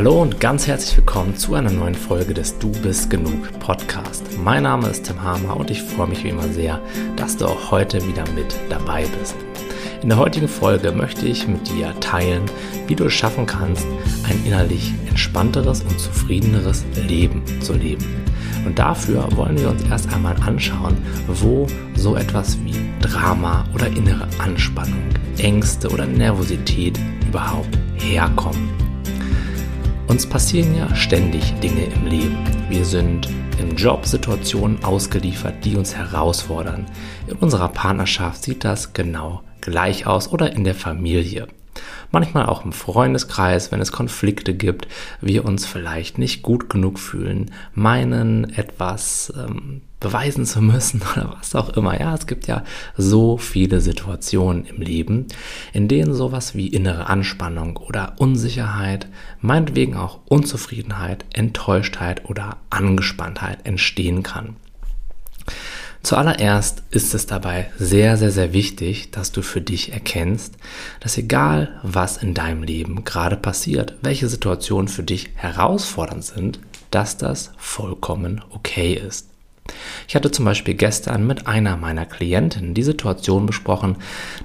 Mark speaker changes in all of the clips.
Speaker 1: Hallo und ganz herzlich willkommen zu einer neuen Folge des Du bist genug Podcast. Mein Name ist Tim Hamer und ich freue mich wie immer sehr, dass du auch heute wieder mit dabei bist. In der heutigen Folge möchte ich mit dir teilen, wie du es schaffen kannst, ein innerlich entspannteres und zufriedeneres Leben zu leben. Und dafür wollen wir uns erst einmal anschauen, wo so etwas wie Drama oder innere Anspannung, Ängste oder Nervosität überhaupt herkommen. Uns passieren ja ständig Dinge im Leben. Wir sind in Jobsituationen ausgeliefert, die uns herausfordern. In unserer Partnerschaft sieht das genau gleich aus oder in der Familie manchmal auch im Freundeskreis, wenn es Konflikte gibt, wir uns vielleicht nicht gut genug fühlen, meinen etwas ähm, beweisen zu müssen oder was auch immer. Ja, es gibt ja so viele Situationen im Leben, in denen sowas wie innere Anspannung oder Unsicherheit, meinetwegen auch Unzufriedenheit, Enttäuschtheit oder Angespanntheit entstehen kann. Zuallererst ist es dabei sehr, sehr, sehr wichtig, dass du für dich erkennst, dass egal was in deinem Leben gerade passiert, welche Situationen für dich herausfordernd sind, dass das vollkommen okay ist. Ich hatte zum Beispiel gestern mit einer meiner Klientinnen die Situation besprochen,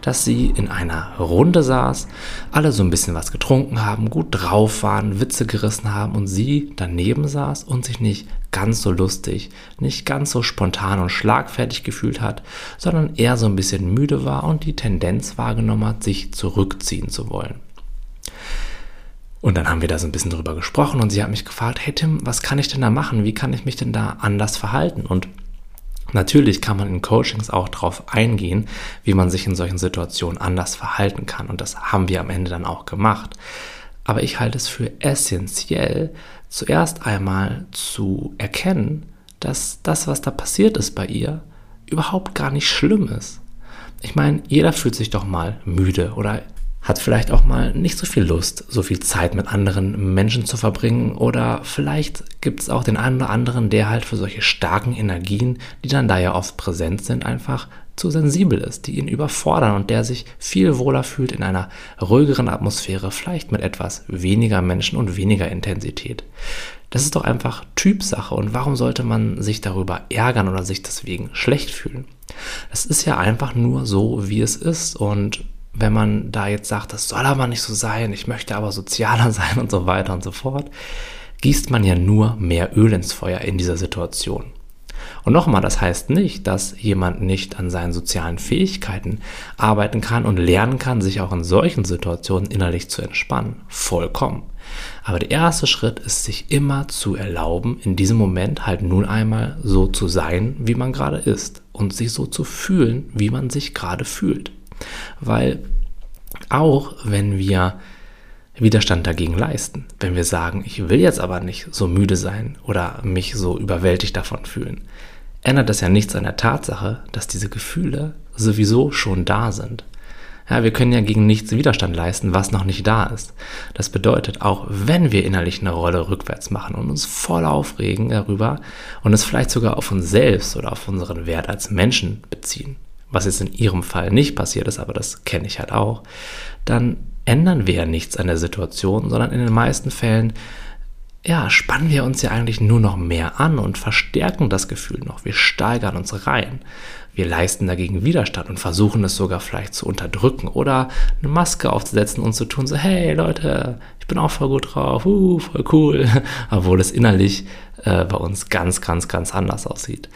Speaker 1: dass sie in einer Runde saß, alle so ein bisschen was getrunken haben, gut drauf waren, Witze gerissen haben und sie daneben saß und sich nicht ganz so lustig, nicht ganz so spontan und schlagfertig gefühlt hat, sondern eher so ein bisschen müde war und die Tendenz wahrgenommen hat, sich zurückziehen zu wollen. Und dann haben wir da so ein bisschen drüber gesprochen und sie hat mich gefragt, hey Tim, was kann ich denn da machen? Wie kann ich mich denn da anders verhalten? Und Natürlich kann man in Coachings auch darauf eingehen, wie man sich in solchen Situationen anders verhalten kann. Und das haben wir am Ende dann auch gemacht. Aber ich halte es für essentiell, zuerst einmal zu erkennen, dass das, was da passiert ist bei ihr, überhaupt gar nicht schlimm ist. Ich meine, jeder fühlt sich doch mal müde oder hat vielleicht auch mal nicht so viel Lust, so viel Zeit mit anderen Menschen zu verbringen oder vielleicht gibt es auch den einen oder anderen, der halt für solche starken Energien, die dann da ja oft präsent sind, einfach zu sensibel ist, die ihn überfordern und der sich viel wohler fühlt in einer ruhigeren Atmosphäre, vielleicht mit etwas weniger Menschen und weniger Intensität. Das ist doch einfach Typsache und warum sollte man sich darüber ärgern oder sich deswegen schlecht fühlen? Das ist ja einfach nur so, wie es ist und wenn man da jetzt sagt, das soll aber nicht so sein, ich möchte aber sozialer sein und so weiter und so fort, gießt man ja nur mehr Öl ins Feuer in dieser Situation. Und nochmal, das heißt nicht, dass jemand nicht an seinen sozialen Fähigkeiten arbeiten kann und lernen kann, sich auch in solchen Situationen innerlich zu entspannen. Vollkommen. Aber der erste Schritt ist, sich immer zu erlauben, in diesem Moment halt nun einmal so zu sein, wie man gerade ist und sich so zu fühlen, wie man sich gerade fühlt. Weil auch wenn wir Widerstand dagegen leisten, wenn wir sagen, ich will jetzt aber nicht so müde sein oder mich so überwältigt davon fühlen, ändert das ja nichts an der Tatsache, dass diese Gefühle sowieso schon da sind. Ja, wir können ja gegen nichts Widerstand leisten, was noch nicht da ist. Das bedeutet, auch wenn wir innerlich eine Rolle rückwärts machen und uns voll aufregen darüber und es vielleicht sogar auf uns selbst oder auf unseren Wert als Menschen beziehen, was jetzt in ihrem Fall nicht passiert ist, aber das kenne ich halt auch, dann ändern wir ja nichts an der Situation, sondern in den meisten Fällen ja, spannen wir uns ja eigentlich nur noch mehr an und verstärken das Gefühl noch. Wir steigern uns rein. Wir leisten dagegen Widerstand und versuchen es sogar vielleicht zu unterdrücken oder eine Maske aufzusetzen und zu tun, so, hey Leute, ich bin auch voll gut drauf, uh, voll cool, obwohl es innerlich äh, bei uns ganz, ganz, ganz anders aussieht.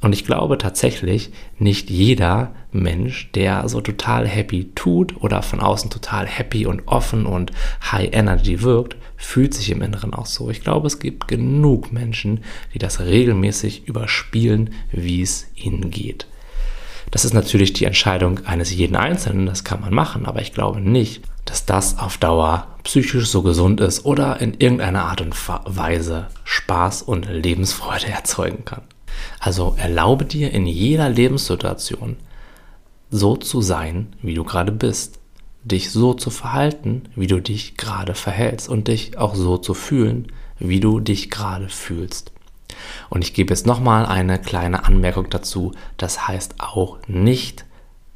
Speaker 1: Und ich glaube tatsächlich, nicht jeder Mensch, der so total happy tut oder von außen total happy und offen und high energy wirkt, fühlt sich im Inneren auch so. Ich glaube, es gibt genug Menschen, die das regelmäßig überspielen, wie es ihnen geht. Das ist natürlich die Entscheidung eines jeden Einzelnen, das kann man machen, aber ich glaube nicht, dass das auf Dauer psychisch so gesund ist oder in irgendeiner Art und Weise Spaß und Lebensfreude erzeugen kann. Also erlaube dir in jeder Lebenssituation so zu sein, wie du gerade bist, dich so zu verhalten, wie du dich gerade verhältst und dich auch so zu fühlen, wie du dich gerade fühlst. Und ich gebe jetzt nochmal eine kleine Anmerkung dazu. Das heißt auch nicht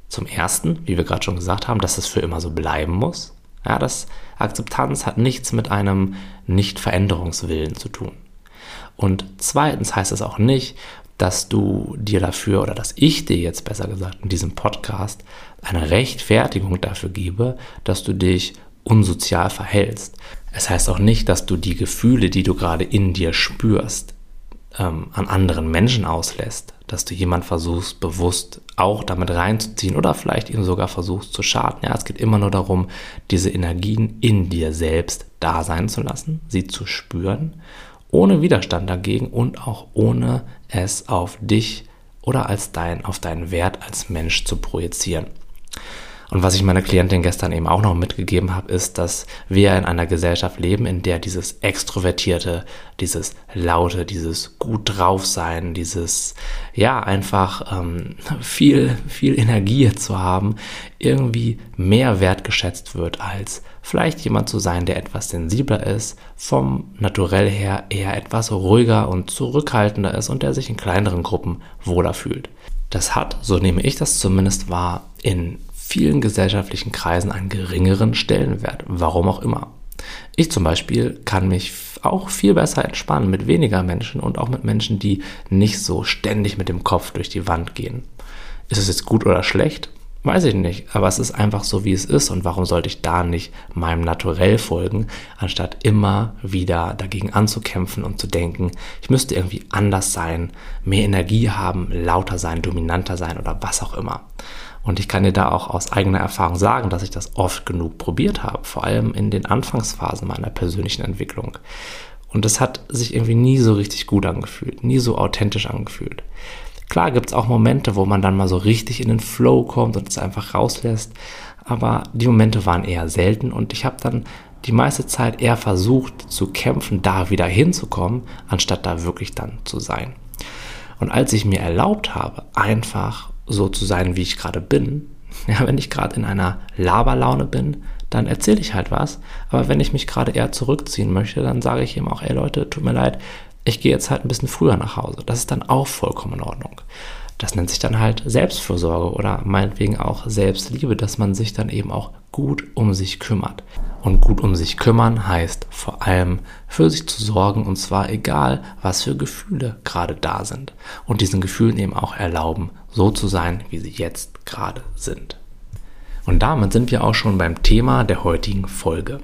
Speaker 1: zum ersten, wie wir gerade schon gesagt haben, dass es für immer so bleiben muss. Ja, das Akzeptanz hat nichts mit einem Nicht-Veränderungswillen zu tun. Und zweitens heißt es auch nicht, dass du dir dafür oder dass ich dir jetzt besser gesagt in diesem Podcast eine Rechtfertigung dafür gebe, dass du dich unsozial verhältst. Es heißt auch nicht, dass du die Gefühle, die du gerade in dir spürst, ähm, an anderen Menschen auslässt, dass du jemand versuchst, bewusst auch damit reinzuziehen oder vielleicht ihm sogar versuchst zu schaden. Ja, es geht immer nur darum, diese Energien in dir selbst da sein zu lassen, sie zu spüren ohne Widerstand dagegen und auch ohne es auf dich oder als dein, auf deinen Wert als Mensch zu projizieren. Und was ich meiner Klientin gestern eben auch noch mitgegeben habe, ist, dass wir in einer Gesellschaft leben, in der dieses Extrovertierte, dieses Laute, dieses gut drauf sein, dieses, ja, einfach ähm, viel, viel Energie zu haben, irgendwie mehr wertgeschätzt wird als vielleicht jemand zu sein, der etwas sensibler ist, vom Naturell her eher etwas ruhiger und zurückhaltender ist und der sich in kleineren Gruppen wohler fühlt. Das hat, so nehme ich das zumindest wahr, in vielen gesellschaftlichen Kreisen einen geringeren Stellenwert, warum auch immer. Ich zum Beispiel kann mich auch viel besser entspannen mit weniger Menschen und auch mit Menschen, die nicht so ständig mit dem Kopf durch die Wand gehen. Ist es jetzt gut oder schlecht? Weiß ich nicht, aber es ist einfach so, wie es ist und warum sollte ich da nicht meinem Naturell folgen, anstatt immer wieder dagegen anzukämpfen und zu denken, ich müsste irgendwie anders sein, mehr Energie haben, lauter sein, dominanter sein oder was auch immer. Und ich kann dir da auch aus eigener Erfahrung sagen, dass ich das oft genug probiert habe, vor allem in den Anfangsphasen meiner persönlichen Entwicklung. Und das hat sich irgendwie nie so richtig gut angefühlt, nie so authentisch angefühlt. Klar gibt es auch Momente, wo man dann mal so richtig in den Flow kommt und es einfach rauslässt, aber die Momente waren eher selten und ich habe dann die meiste Zeit eher versucht zu kämpfen, da wieder hinzukommen, anstatt da wirklich dann zu sein. Und als ich mir erlaubt habe, einfach so zu sein, wie ich gerade bin, ja, wenn ich gerade in einer Laberlaune bin, dann erzähle ich halt was. Aber wenn ich mich gerade eher zurückziehen möchte, dann sage ich ihm auch, ey Leute, tut mir leid, ich gehe jetzt halt ein bisschen früher nach Hause. Das ist dann auch vollkommen in Ordnung. Das nennt sich dann halt Selbstfürsorge oder meinetwegen auch Selbstliebe, dass man sich dann eben auch gut um sich kümmert. Und gut um sich kümmern heißt vor allem für sich zu sorgen und zwar egal, was für Gefühle gerade da sind. Und diesen Gefühlen eben auch erlauben, so zu sein, wie sie jetzt gerade sind. Und damit sind wir auch schon beim Thema der heutigen Folge.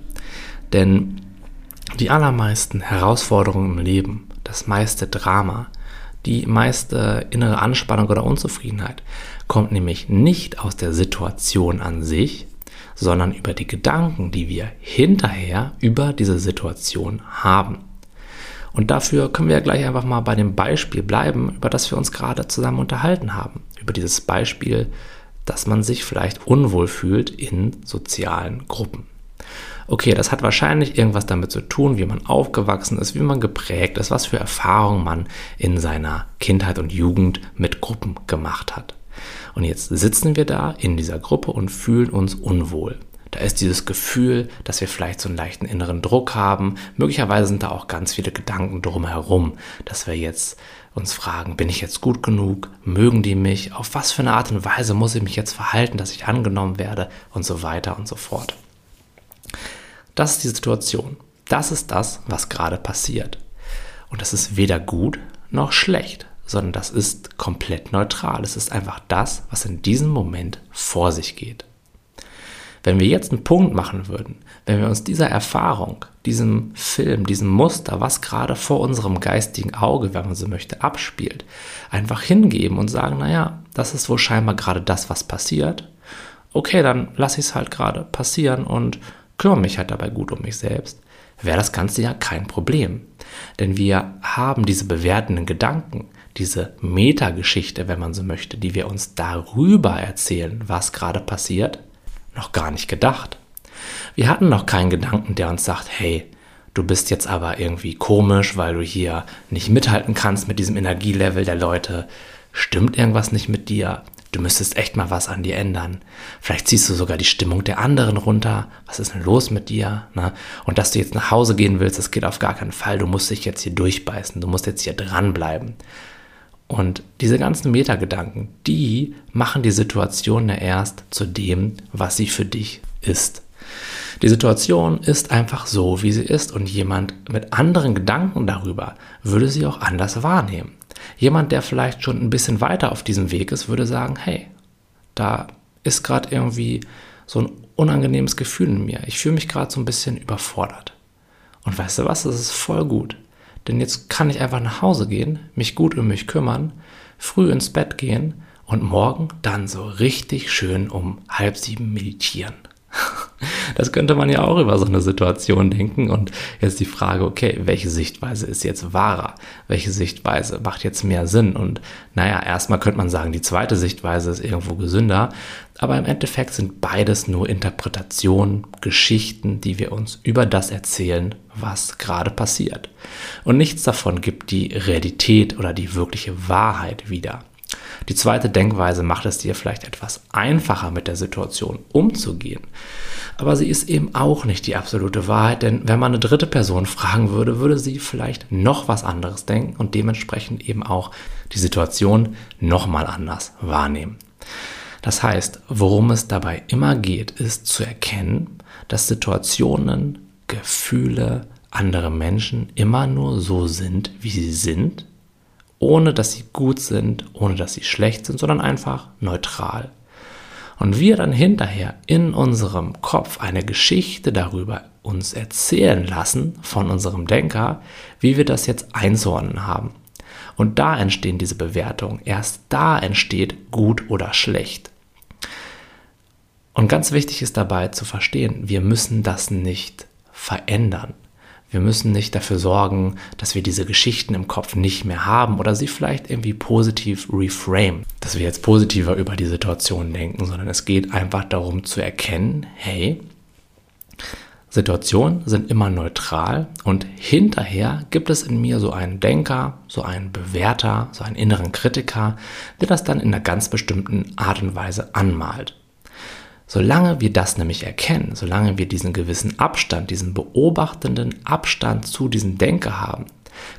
Speaker 1: Denn die allermeisten Herausforderungen im Leben das meiste Drama, die meiste innere Anspannung oder Unzufriedenheit kommt nämlich nicht aus der Situation an sich, sondern über die Gedanken, die wir hinterher über diese Situation haben. Und dafür können wir ja gleich einfach mal bei dem Beispiel bleiben, über das wir uns gerade zusammen unterhalten haben. Über dieses Beispiel, dass man sich vielleicht unwohl fühlt in sozialen Gruppen okay, das hat wahrscheinlich irgendwas damit zu tun, wie man aufgewachsen ist, wie man geprägt ist, was für Erfahrungen man in seiner Kindheit und Jugend mit Gruppen gemacht hat. Und jetzt sitzen wir da in dieser Gruppe und fühlen uns unwohl. Da ist dieses Gefühl, dass wir vielleicht so einen leichten inneren Druck haben. Möglicherweise sind da auch ganz viele Gedanken drumherum, dass wir jetzt uns fragen, bin ich jetzt gut genug? Mögen die mich? Auf was für eine Art und Weise muss ich mich jetzt verhalten, dass ich angenommen werde? Und so weiter und so fort. Das ist die Situation. Das ist das, was gerade passiert. Und das ist weder gut noch schlecht, sondern das ist komplett neutral. Es ist einfach das, was in diesem Moment vor sich geht. Wenn wir jetzt einen Punkt machen würden, wenn wir uns dieser Erfahrung, diesem Film, diesem Muster, was gerade vor unserem geistigen Auge, wenn man so möchte, abspielt, einfach hingeben und sagen, naja, das ist wohl scheinbar gerade das, was passiert. Okay, dann lasse ich es halt gerade passieren und kümmere mich halt dabei gut um mich selbst, wäre das Ganze ja kein Problem. Denn wir haben diese bewertenden Gedanken, diese Metageschichte, wenn man so möchte, die wir uns darüber erzählen, was gerade passiert, noch gar nicht gedacht. Wir hatten noch keinen Gedanken, der uns sagt, hey, du bist jetzt aber irgendwie komisch, weil du hier nicht mithalten kannst mit diesem Energielevel der Leute. Stimmt irgendwas nicht mit dir? du müsstest echt mal was an dir ändern. Vielleicht ziehst du sogar die Stimmung der anderen runter. Was ist denn los mit dir? Ne? Und dass du jetzt nach Hause gehen willst, das geht auf gar keinen Fall. Du musst dich jetzt hier durchbeißen. Du musst jetzt hier dranbleiben. Und diese ganzen Metagedanken, die machen die Situation ja erst zu dem, was sie für dich ist. Die Situation ist einfach so, wie sie ist und jemand mit anderen Gedanken darüber würde sie auch anders wahrnehmen. Jemand, der vielleicht schon ein bisschen weiter auf diesem Weg ist, würde sagen, hey, da ist gerade irgendwie so ein unangenehmes Gefühl in mir. Ich fühle mich gerade so ein bisschen überfordert. Und weißt du was, das ist voll gut. Denn jetzt kann ich einfach nach Hause gehen, mich gut um mich kümmern, früh ins Bett gehen und morgen dann so richtig schön um halb sieben meditieren. Das könnte man ja auch über so eine Situation denken. Und jetzt die Frage, okay, welche Sichtweise ist jetzt wahrer? Welche Sichtweise macht jetzt mehr Sinn? Und naja, erstmal könnte man sagen, die zweite Sichtweise ist irgendwo gesünder. Aber im Endeffekt sind beides nur Interpretationen, Geschichten, die wir uns über das erzählen, was gerade passiert. Und nichts davon gibt die Realität oder die wirkliche Wahrheit wieder. Die zweite Denkweise macht es dir vielleicht etwas einfacher mit der Situation umzugehen. Aber sie ist eben auch nicht die absolute Wahrheit, denn wenn man eine dritte Person fragen würde, würde sie vielleicht noch was anderes denken und dementsprechend eben auch die Situation nochmal anders wahrnehmen. Das heißt, worum es dabei immer geht, ist zu erkennen, dass Situationen, Gefühle, andere Menschen immer nur so sind, wie sie sind ohne dass sie gut sind, ohne dass sie schlecht sind, sondern einfach neutral. Und wir dann hinterher in unserem Kopf eine Geschichte darüber uns erzählen lassen von unserem Denker, wie wir das jetzt einzuordnen haben. Und da entstehen diese Bewertungen. Erst da entsteht gut oder schlecht. Und ganz wichtig ist dabei zu verstehen, wir müssen das nicht verändern. Wir müssen nicht dafür sorgen, dass wir diese Geschichten im Kopf nicht mehr haben oder sie vielleicht irgendwie positiv reframe, dass wir jetzt positiver über die Situation denken, sondern es geht einfach darum zu erkennen, hey, Situationen sind immer neutral und hinterher gibt es in mir so einen Denker, so einen Bewerter, so einen inneren Kritiker, der das dann in einer ganz bestimmten Art und Weise anmalt. Solange wir das nämlich erkennen, solange wir diesen gewissen Abstand, diesen beobachtenden Abstand zu diesem Denker haben,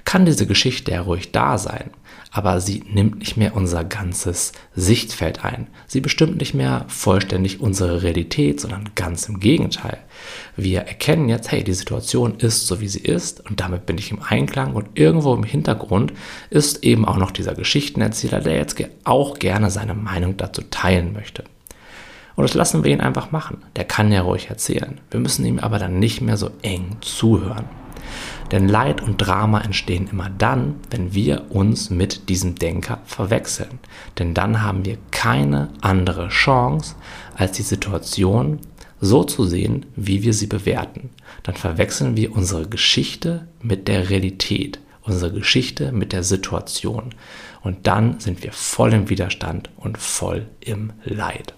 Speaker 1: kann diese Geschichte ja ruhig da sein, aber sie nimmt nicht mehr unser ganzes Sichtfeld ein. Sie bestimmt nicht mehr vollständig unsere Realität, sondern ganz im Gegenteil. Wir erkennen jetzt, hey, die Situation ist so, wie sie ist und damit bin ich im Einklang und irgendwo im Hintergrund ist eben auch noch dieser Geschichtenerzähler, der jetzt auch gerne seine Meinung dazu teilen möchte. Und das lassen wir ihn einfach machen. Der kann ja ruhig erzählen. Wir müssen ihm aber dann nicht mehr so eng zuhören. Denn Leid und Drama entstehen immer dann, wenn wir uns mit diesem Denker verwechseln. Denn dann haben wir keine andere Chance, als die Situation so zu sehen, wie wir sie bewerten. Dann verwechseln wir unsere Geschichte mit der Realität, unsere Geschichte mit der Situation. Und dann sind wir voll im Widerstand und voll im Leid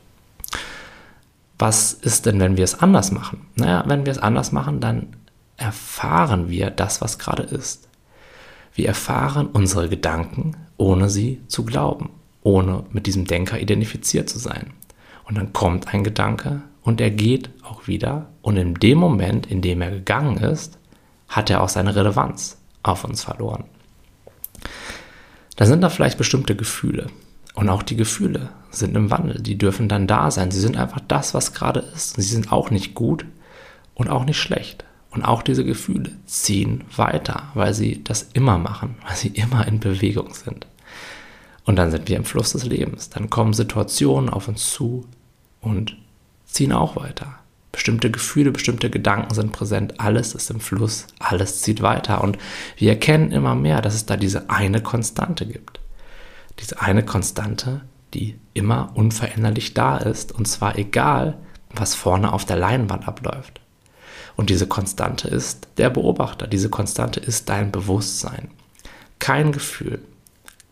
Speaker 1: was ist denn, wenn wir es anders machen? Naja, wenn wir es anders machen, dann erfahren wir das, was gerade ist. Wir erfahren unsere Gedanken, ohne sie zu glauben, ohne mit diesem Denker identifiziert zu sein. Und dann kommt ein Gedanke und er geht auch wieder. Und in dem Moment, in dem er gegangen ist, hat er auch seine Relevanz auf uns verloren. Da sind da vielleicht bestimmte Gefühle. Und auch die Gefühle sind im Wandel. Die dürfen dann da sein. Sie sind einfach das, was gerade ist. sie sind auch nicht gut und auch nicht schlecht. Und auch diese Gefühle ziehen weiter, weil sie das immer machen, weil sie immer in Bewegung sind. Und dann sind wir im Fluss des Lebens. Dann kommen Situationen auf uns zu und ziehen auch weiter. Bestimmte Gefühle, bestimmte Gedanken sind präsent. Alles ist im Fluss, alles zieht weiter. Und wir erkennen immer mehr, dass es da diese eine Konstante gibt diese eine Konstante, die immer unveränderlich da ist, und zwar egal, was vorne auf der Leinwand abläuft. Und diese Konstante ist der Beobachter, diese Konstante ist dein Bewusstsein. Kein Gefühl,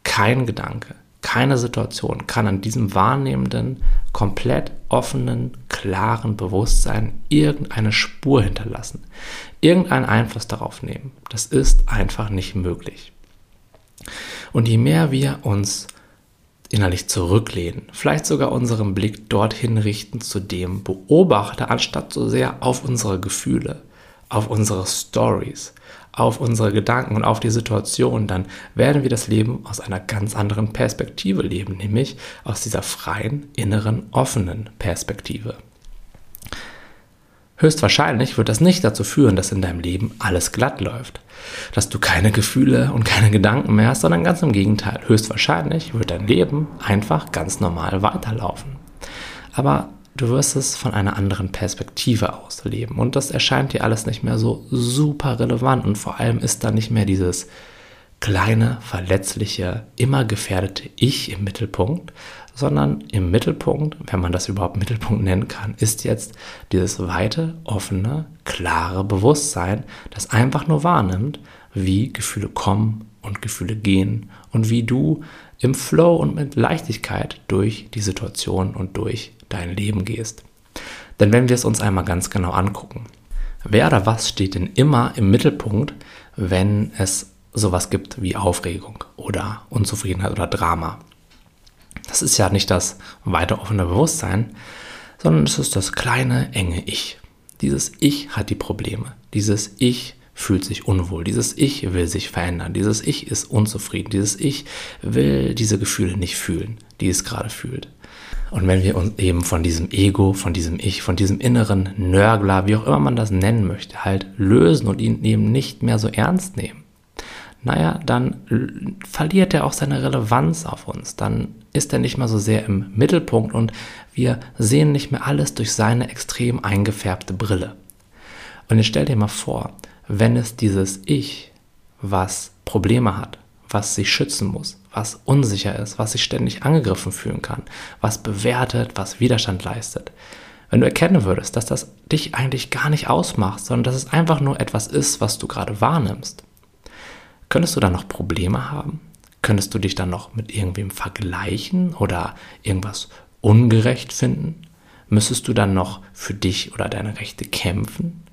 Speaker 1: kein Gedanke, keine Situation kann an diesem wahrnehmenden, komplett offenen, klaren Bewusstsein irgendeine Spur hinterlassen, irgendeinen Einfluss darauf nehmen. Das ist einfach nicht möglich. Und je mehr wir uns innerlich zurücklehnen, vielleicht sogar unseren Blick dorthin richten zu dem Beobachter, anstatt so sehr auf unsere Gefühle, auf unsere Stories, auf unsere Gedanken und auf die Situation, dann werden wir das Leben aus einer ganz anderen Perspektive leben, nämlich aus dieser freien, inneren, offenen Perspektive. Höchstwahrscheinlich wird das nicht dazu führen, dass in deinem Leben alles glatt läuft, dass du keine Gefühle und keine Gedanken mehr hast, sondern ganz im Gegenteil. Höchstwahrscheinlich wird dein Leben einfach ganz normal weiterlaufen. Aber du wirst es von einer anderen Perspektive aus leben und das erscheint dir alles nicht mehr so super relevant und vor allem ist da nicht mehr dieses kleine, verletzliche, immer gefährdete Ich im Mittelpunkt, sondern im Mittelpunkt, wenn man das überhaupt Mittelpunkt nennen kann, ist jetzt dieses weite, offene, klare Bewusstsein, das einfach nur wahrnimmt, wie Gefühle kommen und Gefühle gehen und wie du im Flow und mit Leichtigkeit durch die Situation und durch dein Leben gehst. Denn wenn wir es uns einmal ganz genau angucken, wer oder was steht denn immer im Mittelpunkt, wenn es sowas gibt wie Aufregung oder Unzufriedenheit oder Drama? Das ist ja nicht das weiter offene Bewusstsein, sondern es ist das kleine, enge Ich. Dieses Ich hat die Probleme. Dieses Ich fühlt sich unwohl. Dieses Ich will sich verändern. Dieses Ich ist unzufrieden. Dieses Ich will diese Gefühle nicht fühlen, die es gerade fühlt. Und wenn wir uns eben von diesem Ego, von diesem Ich, von diesem inneren Nörgler, wie auch immer man das nennen möchte, halt lösen und ihn eben nicht mehr so ernst nehmen, naja, dann verliert er auch seine Relevanz auf uns. Dann ist er nicht mehr so sehr im Mittelpunkt und wir sehen nicht mehr alles durch seine extrem eingefärbte Brille. Und jetzt stell dir mal vor, wenn es dieses Ich, was Probleme hat, was sich schützen muss, was unsicher ist, was sich ständig angegriffen fühlen kann, was bewertet, was Widerstand leistet. Wenn du erkennen würdest, dass das dich eigentlich gar nicht ausmacht, sondern dass es einfach nur etwas ist, was du gerade wahrnimmst, Könntest du dann noch Probleme haben? Könntest du dich dann noch mit irgendwem vergleichen oder irgendwas ungerecht finden? Müsstest du dann noch für dich oder deine Rechte kämpfen?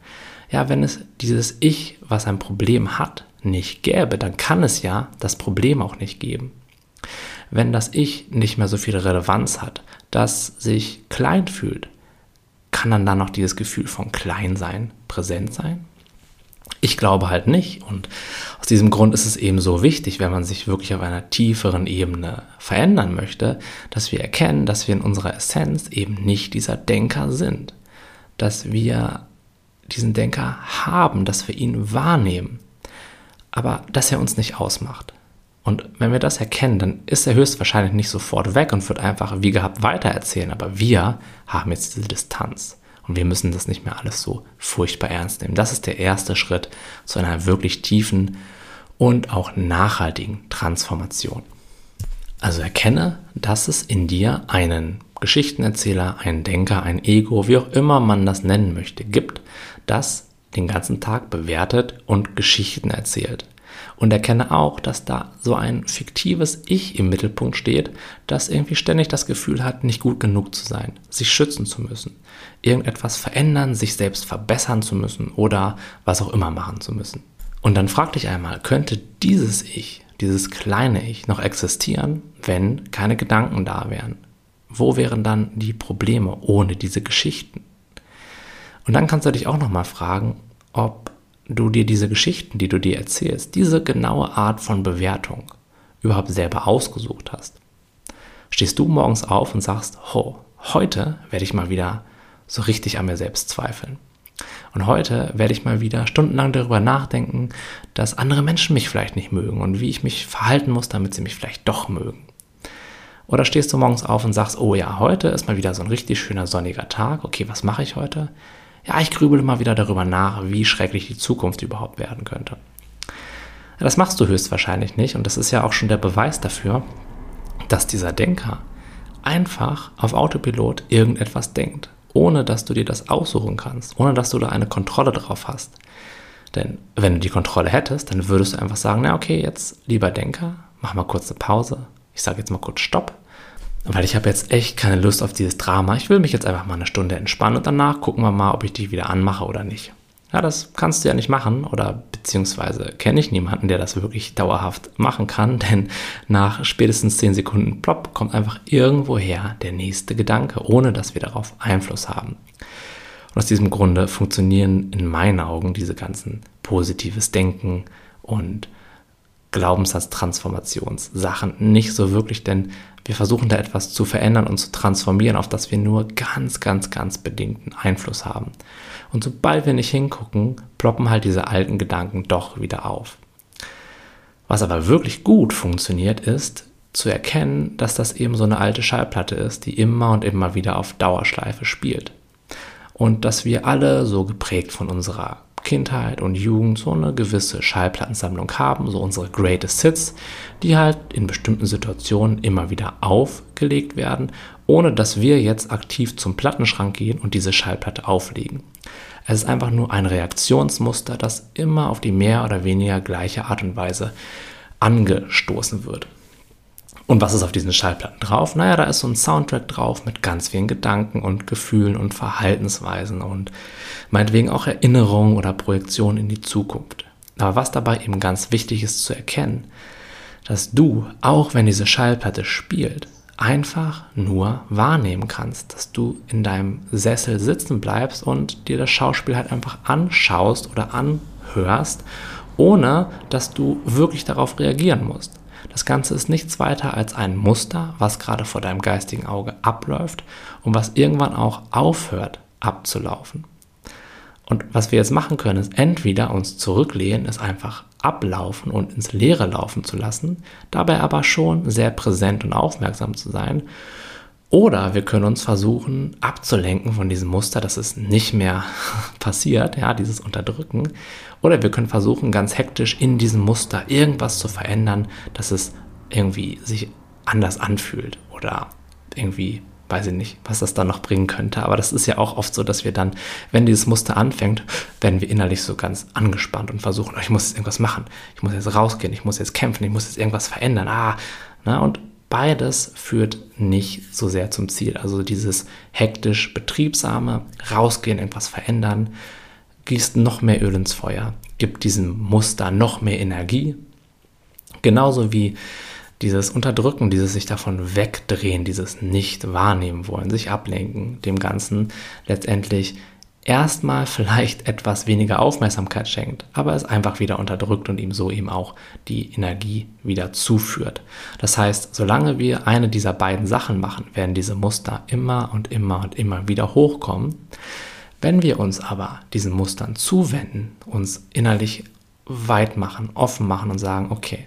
Speaker 1: Ja, wenn es dieses Ich, was ein Problem hat, nicht gäbe, dann kann es ja das Problem auch nicht geben. Wenn das Ich nicht mehr so viel Relevanz hat, das sich klein fühlt, kann dann da noch dieses Gefühl von Kleinsein präsent sein? Ich glaube halt nicht. Und aus diesem Grund ist es eben so wichtig, wenn man sich wirklich auf einer tieferen Ebene verändern möchte, dass wir erkennen, dass wir in unserer Essenz eben nicht dieser Denker sind. Dass wir diesen Denker haben, dass wir ihn wahrnehmen, aber dass er uns nicht ausmacht. Und wenn wir das erkennen, dann ist er höchstwahrscheinlich nicht sofort weg und wird einfach wie gehabt weitererzählen. Aber wir haben jetzt diese Distanz. Und wir müssen das nicht mehr alles so furchtbar ernst nehmen. Das ist der erste Schritt zu einer wirklich tiefen und auch nachhaltigen Transformation. Also erkenne, dass es in dir einen Geschichtenerzähler, einen Denker, ein Ego, wie auch immer man das nennen möchte, gibt, das den ganzen Tag bewertet und Geschichten erzählt. Und erkenne auch, dass da so ein fiktives Ich im Mittelpunkt steht, das irgendwie ständig das Gefühl hat, nicht gut genug zu sein, sich schützen zu müssen, irgendetwas verändern, sich selbst verbessern zu müssen oder was auch immer machen zu müssen. Und dann frag dich einmal, könnte dieses Ich, dieses kleine Ich noch existieren, wenn keine Gedanken da wären? Wo wären dann die Probleme ohne diese Geschichten? Und dann kannst du dich auch nochmal fragen, ob du dir diese Geschichten, die du dir erzählst, diese genaue Art von Bewertung überhaupt selber ausgesucht hast. Stehst du morgens auf und sagst, oh, heute werde ich mal wieder so richtig an mir selbst zweifeln. Und heute werde ich mal wieder stundenlang darüber nachdenken, dass andere Menschen mich vielleicht nicht mögen und wie ich mich verhalten muss, damit sie mich vielleicht doch mögen. Oder stehst du morgens auf und sagst, oh ja, heute ist mal wieder so ein richtig schöner sonniger Tag. Okay, was mache ich heute? Ja, ich grübele mal wieder darüber nach, wie schrecklich die Zukunft überhaupt werden könnte. Das machst du höchstwahrscheinlich nicht und das ist ja auch schon der Beweis dafür, dass dieser Denker einfach auf Autopilot irgendetwas denkt ohne dass du dir das aussuchen kannst, ohne dass du da eine Kontrolle drauf hast. Denn wenn du die Kontrolle hättest, dann würdest du einfach sagen, na okay, jetzt lieber Denker, mach mal kurz eine Pause. Ich sage jetzt mal kurz Stopp, weil ich habe jetzt echt keine Lust auf dieses Drama. Ich will mich jetzt einfach mal eine Stunde entspannen und danach gucken wir mal, ob ich die wieder anmache oder nicht. Ja, das kannst du ja nicht machen oder beziehungsweise kenne ich niemanden, der das wirklich dauerhaft machen kann, denn nach spätestens 10 Sekunden plopp kommt einfach irgendwoher der nächste Gedanke, ohne dass wir darauf Einfluss haben. Und aus diesem Grunde funktionieren in meinen Augen diese ganzen positives Denken und Glaubenssatztransformationssachen nicht so wirklich, denn Wir versuchen da etwas zu verändern und zu transformieren, auf das wir nur ganz, ganz, ganz bedingten Einfluss haben. Und sobald wir nicht hingucken, ploppen halt diese alten Gedanken doch wieder auf. Was aber wirklich gut funktioniert, ist zu erkennen, dass das eben so eine alte Schallplatte ist, die immer und immer wieder auf Dauerschleife spielt. Und dass wir alle so geprägt von unserer Kindheit und Jugend so eine gewisse Schallplattensammlung haben, so unsere Greatest Hits, die halt in bestimmten Situationen immer wieder aufgelegt werden, ohne dass wir jetzt aktiv zum Plattenschrank gehen und diese Schallplatte auflegen. Es ist einfach nur ein Reaktionsmuster, das immer auf die mehr oder weniger gleiche Art und Weise angestoßen wird. Und was ist auf diesen Schallplatten drauf? Naja, da ist so ein Soundtrack drauf mit ganz vielen Gedanken und Gefühlen und Verhaltensweisen und meinetwegen auch Erinnerungen oder Projektionen in die Zukunft. Aber was dabei eben ganz wichtig ist zu erkennen, dass du, auch wenn diese Schallplatte spielt, einfach nur wahrnehmen kannst, dass du in deinem Sessel sitzen bleibst und dir das Schauspiel halt einfach anschaust oder anhörst, ohne dass du wirklich darauf reagieren musst. Das Ganze ist nichts weiter als ein Muster, was gerade vor deinem geistigen Auge abläuft und was irgendwann auch aufhört abzulaufen. Und was wir jetzt machen können, ist entweder uns zurücklehnen, es einfach ablaufen und ins Leere laufen zu lassen, dabei aber schon sehr präsent und aufmerksam zu sein. Oder wir können uns versuchen abzulenken von diesem Muster, dass es nicht mehr passiert, ja, dieses Unterdrücken. Oder wir können versuchen, ganz hektisch in diesem Muster irgendwas zu verändern, dass es irgendwie sich anders anfühlt oder irgendwie weiß ich nicht, was das dann noch bringen könnte. Aber das ist ja auch oft so, dass wir dann, wenn dieses Muster anfängt, werden wir innerlich so ganz angespannt und versuchen, oh, ich muss jetzt irgendwas machen, ich muss jetzt rausgehen, ich muss jetzt kämpfen, ich muss jetzt irgendwas verändern. Ah, na, und beides führt nicht so sehr zum Ziel. Also dieses hektisch betriebsame, rausgehen, irgendwas verändern, gießt noch mehr Öl ins Feuer, gibt diesem Muster noch mehr Energie. Genauso wie dieses Unterdrücken, dieses sich davon wegdrehen, dieses nicht wahrnehmen wollen, sich ablenken, dem Ganzen letztendlich erstmal vielleicht etwas weniger Aufmerksamkeit schenkt, aber es einfach wieder unterdrückt und ihm so eben auch die Energie wieder zuführt. Das heißt, solange wir eine dieser beiden Sachen machen, werden diese Muster immer und immer und immer wieder hochkommen. Wenn wir uns aber diesen Mustern zuwenden, uns innerlich weit machen, offen machen und sagen, okay,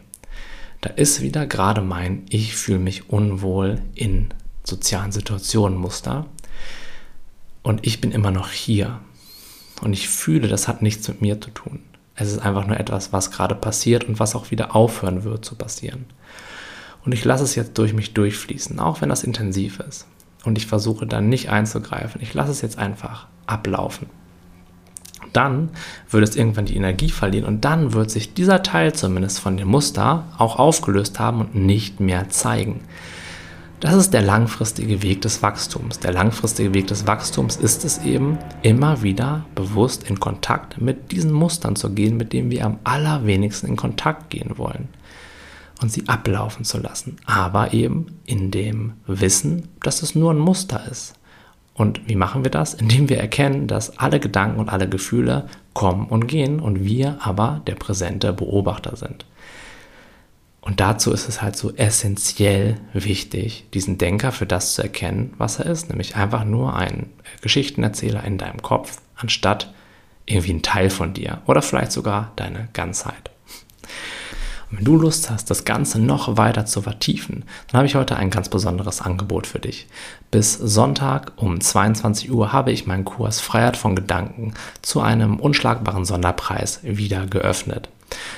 Speaker 1: da ist wieder gerade mein Ich fühle mich unwohl in sozialen Situationen Muster. Und ich bin immer noch hier. Und ich fühle, das hat nichts mit mir zu tun. Es ist einfach nur etwas, was gerade passiert und was auch wieder aufhören wird zu passieren. Und ich lasse es jetzt durch mich durchfließen, auch wenn das intensiv ist. Und ich versuche dann nicht einzugreifen. Ich lasse es jetzt einfach ablaufen dann würde es irgendwann die Energie verlieren und dann wird sich dieser Teil zumindest von dem Muster auch aufgelöst haben und nicht mehr zeigen. Das ist der langfristige Weg des Wachstums. Der langfristige Weg des Wachstums ist es eben, immer wieder bewusst in Kontakt mit diesen Mustern zu gehen, mit denen wir am allerwenigsten in Kontakt gehen wollen. Und sie ablaufen zu lassen. Aber eben in dem Wissen, dass es nur ein Muster ist. Und wie machen wir das? Indem wir erkennen, dass alle Gedanken und alle Gefühle kommen und gehen und wir aber der präsente Beobachter sind. Und dazu ist es halt so essentiell wichtig, diesen Denker für das zu erkennen, was er ist, nämlich einfach nur ein Geschichtenerzähler in deinem Kopf, anstatt irgendwie ein Teil von dir oder vielleicht sogar deine Ganzheit. Wenn du Lust hast, das Ganze noch weiter zu vertiefen, dann habe ich heute ein ganz besonderes Angebot für dich. Bis Sonntag um 22 Uhr habe ich meinen Kurs Freiheit von Gedanken zu einem unschlagbaren Sonderpreis wieder geöffnet.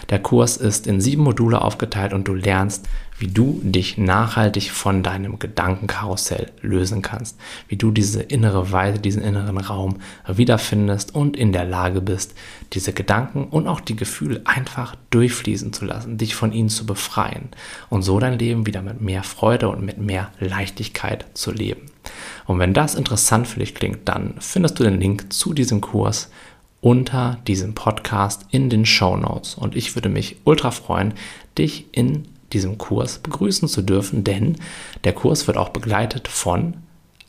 Speaker 1: Der Kurs ist in sieben Module aufgeteilt und du lernst, wie du dich nachhaltig von deinem Gedankenkarussell lösen kannst, wie du diese innere Weite, diesen inneren Raum wiederfindest und in der Lage bist, diese Gedanken und auch die Gefühle einfach durchfließen zu lassen, dich von ihnen zu befreien und so dein Leben wieder mit mehr Freude und mit mehr Leichtigkeit zu leben. Und wenn das interessant für dich klingt, dann findest du den Link zu diesem Kurs unter diesem Podcast in den Show Notes. Und ich würde mich ultra freuen, dich in diesem Kurs begrüßen zu dürfen, denn der Kurs wird auch begleitet von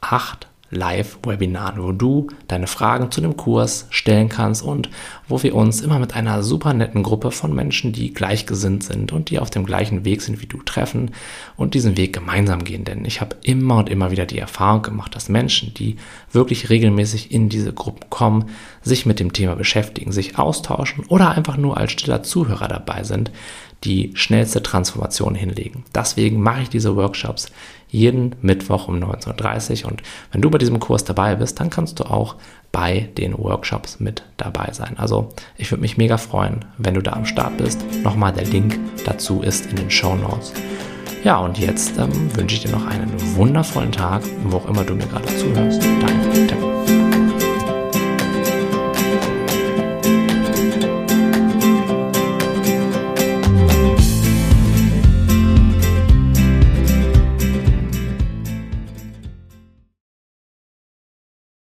Speaker 1: acht Live-Webinaren, wo du deine Fragen zu dem Kurs stellen kannst und wo wir uns immer mit einer super netten Gruppe von Menschen, die gleichgesinnt sind und die auf dem gleichen Weg sind wie du, treffen und diesen Weg gemeinsam gehen. Denn ich habe immer und immer wieder die Erfahrung gemacht, dass Menschen, die wirklich regelmäßig in diese Gruppen kommen, sich mit dem Thema beschäftigen, sich austauschen oder einfach nur als stiller Zuhörer dabei sind, die schnellste Transformation hinlegen. Deswegen mache ich diese Workshops jeden Mittwoch um 19.30 Uhr und wenn du bei diesem Kurs dabei bist, dann kannst du auch bei den Workshops mit dabei sein. Also ich würde mich mega freuen, wenn du da am Start bist. Nochmal der Link dazu ist in den Show Notes. Ja, und jetzt ähm, wünsche ich dir noch einen wundervollen Tag, wo auch immer du mir gerade zuhörst. Danke.